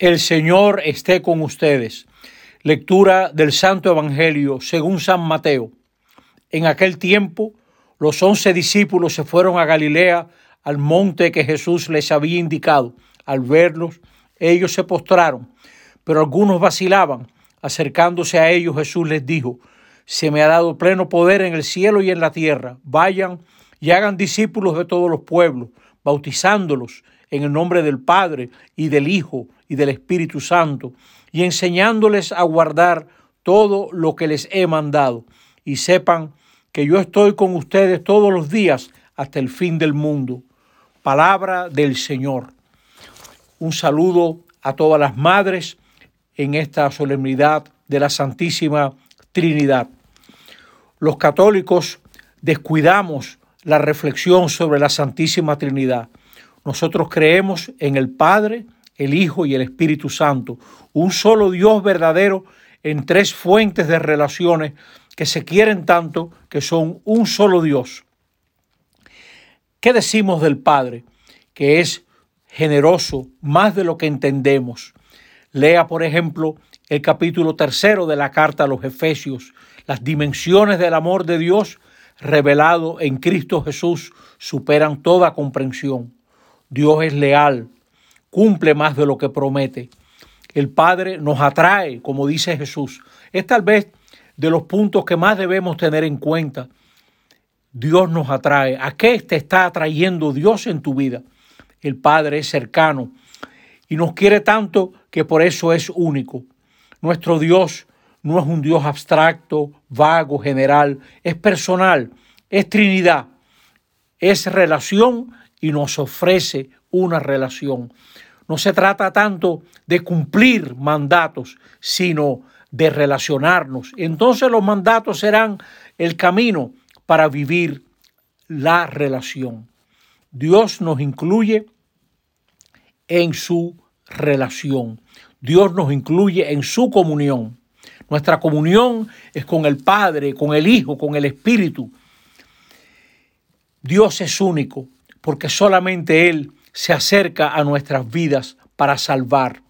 El Señor esté con ustedes. Lectura del Santo Evangelio según San Mateo. En aquel tiempo, los once discípulos se fueron a Galilea, al monte que Jesús les había indicado. Al verlos, ellos se postraron, pero algunos vacilaban. Acercándose a ellos, Jesús les dijo, Se me ha dado pleno poder en el cielo y en la tierra. Vayan y hagan discípulos de todos los pueblos, bautizándolos en el nombre del Padre y del Hijo y del Espíritu Santo, y enseñándoles a guardar todo lo que les he mandado. Y sepan que yo estoy con ustedes todos los días hasta el fin del mundo. Palabra del Señor. Un saludo a todas las madres en esta solemnidad de la Santísima Trinidad. Los católicos descuidamos la reflexión sobre la Santísima Trinidad. Nosotros creemos en el Padre, el Hijo y el Espíritu Santo, un solo Dios verdadero en tres fuentes de relaciones que se quieren tanto que son un solo Dios. ¿Qué decimos del Padre? Que es generoso más de lo que entendemos. Lea, por ejemplo, el capítulo tercero de la carta a los Efesios. Las dimensiones del amor de Dios revelado en Cristo Jesús superan toda comprensión. Dios es leal, cumple más de lo que promete. El Padre nos atrae, como dice Jesús. Es tal vez de los puntos que más debemos tener en cuenta. Dios nos atrae. ¿A qué te está atrayendo Dios en tu vida? El Padre es cercano y nos quiere tanto que por eso es único. Nuestro Dios no es un Dios abstracto, vago, general, es personal, es Trinidad, es relación y nos ofrece una relación. No se trata tanto de cumplir mandatos, sino de relacionarnos. Entonces los mandatos serán el camino para vivir la relación. Dios nos incluye en su relación. Dios nos incluye en su comunión. Nuestra comunión es con el Padre, con el Hijo, con el Espíritu. Dios es único porque solamente Él se acerca a nuestras vidas para salvar.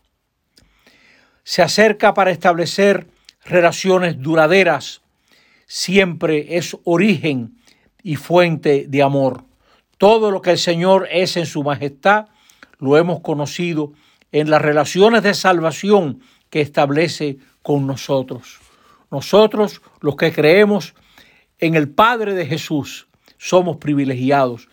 Se acerca para establecer relaciones duraderas. Siempre es origen y fuente de amor. Todo lo que el Señor es en su majestad lo hemos conocido en las relaciones de salvación que establece con nosotros. Nosotros, los que creemos en el Padre de Jesús, somos privilegiados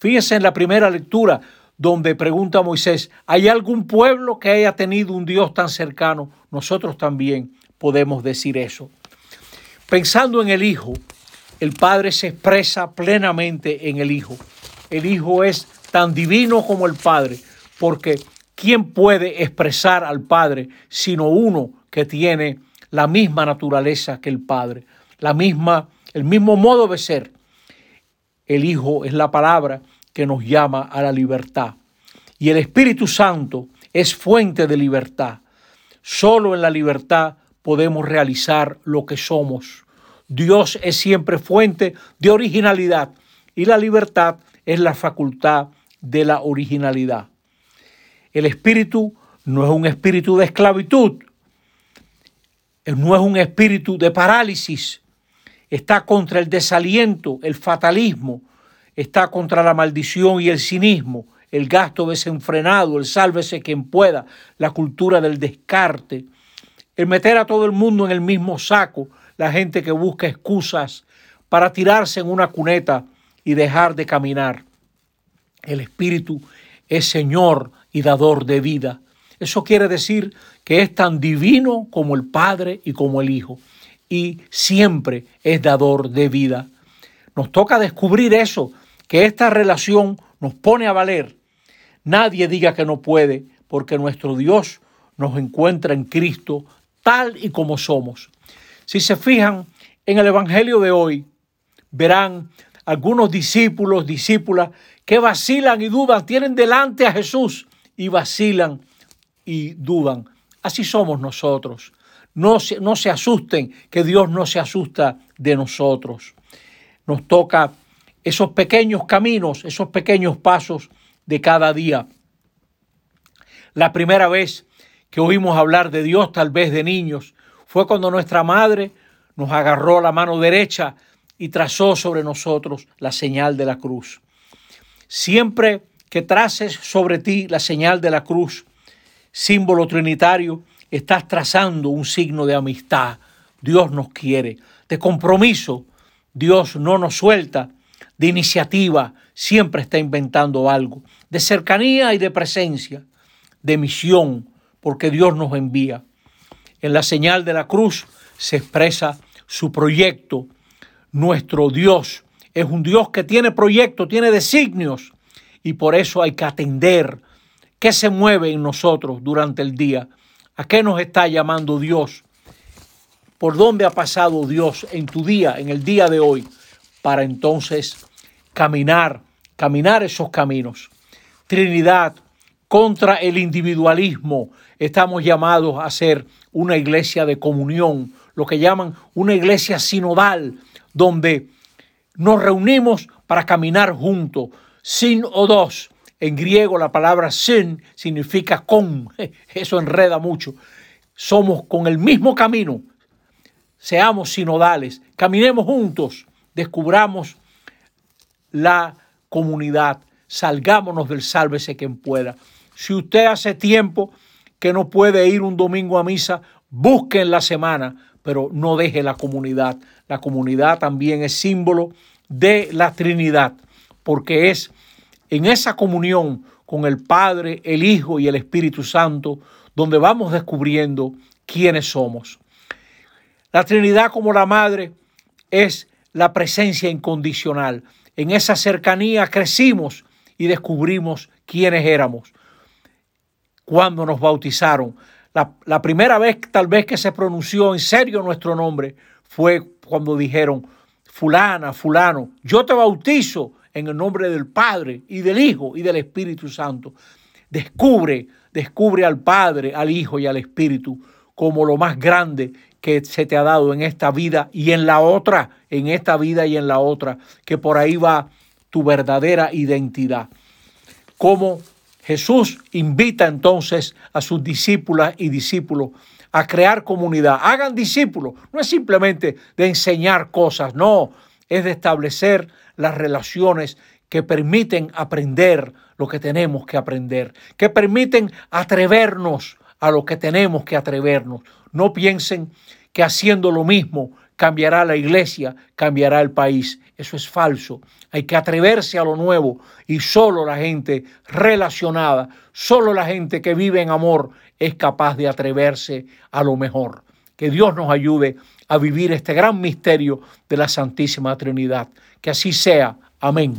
Fíjense en la primera lectura donde pregunta Moisés, ¿hay algún pueblo que haya tenido un Dios tan cercano? Nosotros también podemos decir eso. Pensando en el Hijo, el Padre se expresa plenamente en el Hijo. El Hijo es tan divino como el Padre, porque ¿quién puede expresar al Padre sino uno que tiene la misma naturaleza que el Padre, la misma, el mismo modo de ser? El Hijo es la palabra que nos llama a la libertad. Y el Espíritu Santo es fuente de libertad. Solo en la libertad podemos realizar lo que somos. Dios es siempre fuente de originalidad y la libertad es la facultad de la originalidad. El espíritu no es un espíritu de esclavitud, no es un espíritu de parálisis, está contra el desaliento, el fatalismo, está contra la maldición y el cinismo, el gasto desenfrenado, el sálvese quien pueda, la cultura del descarte, el meter a todo el mundo en el mismo saco, la gente que busca excusas para tirarse en una cuneta y dejar de caminar. El Espíritu es Señor y dador de vida. Eso quiere decir que es tan divino como el Padre y como el Hijo y siempre es dador de vida. Nos toca descubrir eso, que esta relación nos pone a valer. Nadie diga que no puede, porque nuestro Dios nos encuentra en Cristo tal y como somos. Si se fijan en el Evangelio de hoy, verán algunos discípulos, discípulas, que vacilan y dudan, tienen delante a Jesús y vacilan y dudan. Así somos nosotros. No se, no se asusten, que Dios no se asusta de nosotros. Nos toca esos pequeños caminos, esos pequeños pasos de cada día. La primera vez que oímos hablar de Dios tal vez de niños fue cuando nuestra madre nos agarró la mano derecha y trazó sobre nosotros la señal de la cruz. Siempre que traces sobre ti la señal de la cruz, símbolo trinitario, estás trazando un signo de amistad. Dios nos quiere, de compromiso. Dios no nos suelta, de iniciativa, siempre está inventando algo, de cercanía y de presencia, de misión, porque Dios nos envía. En la señal de la cruz se expresa su proyecto. Nuestro Dios es un Dios que tiene proyectos, tiene designios y por eso hay que atender qué se mueve en nosotros durante el día, a qué nos está llamando Dios, por dónde ha pasado Dios en tu día, en el día de hoy, para entonces caminar, caminar esos caminos. Trinidad, contra el individualismo, estamos llamados a ser una iglesia de comunión, lo que llaman una iglesia sinodal, donde nos reunimos para caminar juntos, sin o dos. En griego la palabra sin significa con, eso enreda mucho. Somos con el mismo camino, seamos sinodales, caminemos juntos, descubramos la comunidad, salgámonos del sálvese quien pueda. Si usted hace tiempo que no puede ir un domingo a misa, busque en la semana, pero no deje la comunidad. La comunidad también es símbolo de la Trinidad, porque es en esa comunión con el Padre, el Hijo y el Espíritu Santo donde vamos descubriendo quiénes somos. La Trinidad como la Madre es la presencia incondicional. En esa cercanía crecimos y descubrimos quiénes éramos cuando nos bautizaron. La, primera vez tal vez que se pronunció en serio nuestro nombre fue cuando dijeron, fulana, fulano, yo te bautizo en el nombre del Padre y del Hijo y del Espíritu Santo. Descubre, descubre al Padre, al Hijo y al Espíritu como lo más grande que se te ha dado en esta vida y en la otra, en esta vida y en la otra, que por ahí va tu verdadera identidad. Como Jesús invita entonces a sus discípulas y discípulos a crear comunidad. Hagan discípulos. No es simplemente de enseñar cosas, no, es de establecer las relaciones que permiten aprender lo que tenemos que aprender, que permiten atrevernos a lo que tenemos que atrevernos. No piensen que haciendo lo mismo cambiará la iglesia, cambiará el país. Eso es falso. Hay que atreverse a lo nuevo y solo la gente relacionada, solo la gente que vive en amor es capaz de atreverse a lo mejor. Que Dios nos ayude a vivir este gran misterio de la Santísima Trinidad. Que así sea. Amén.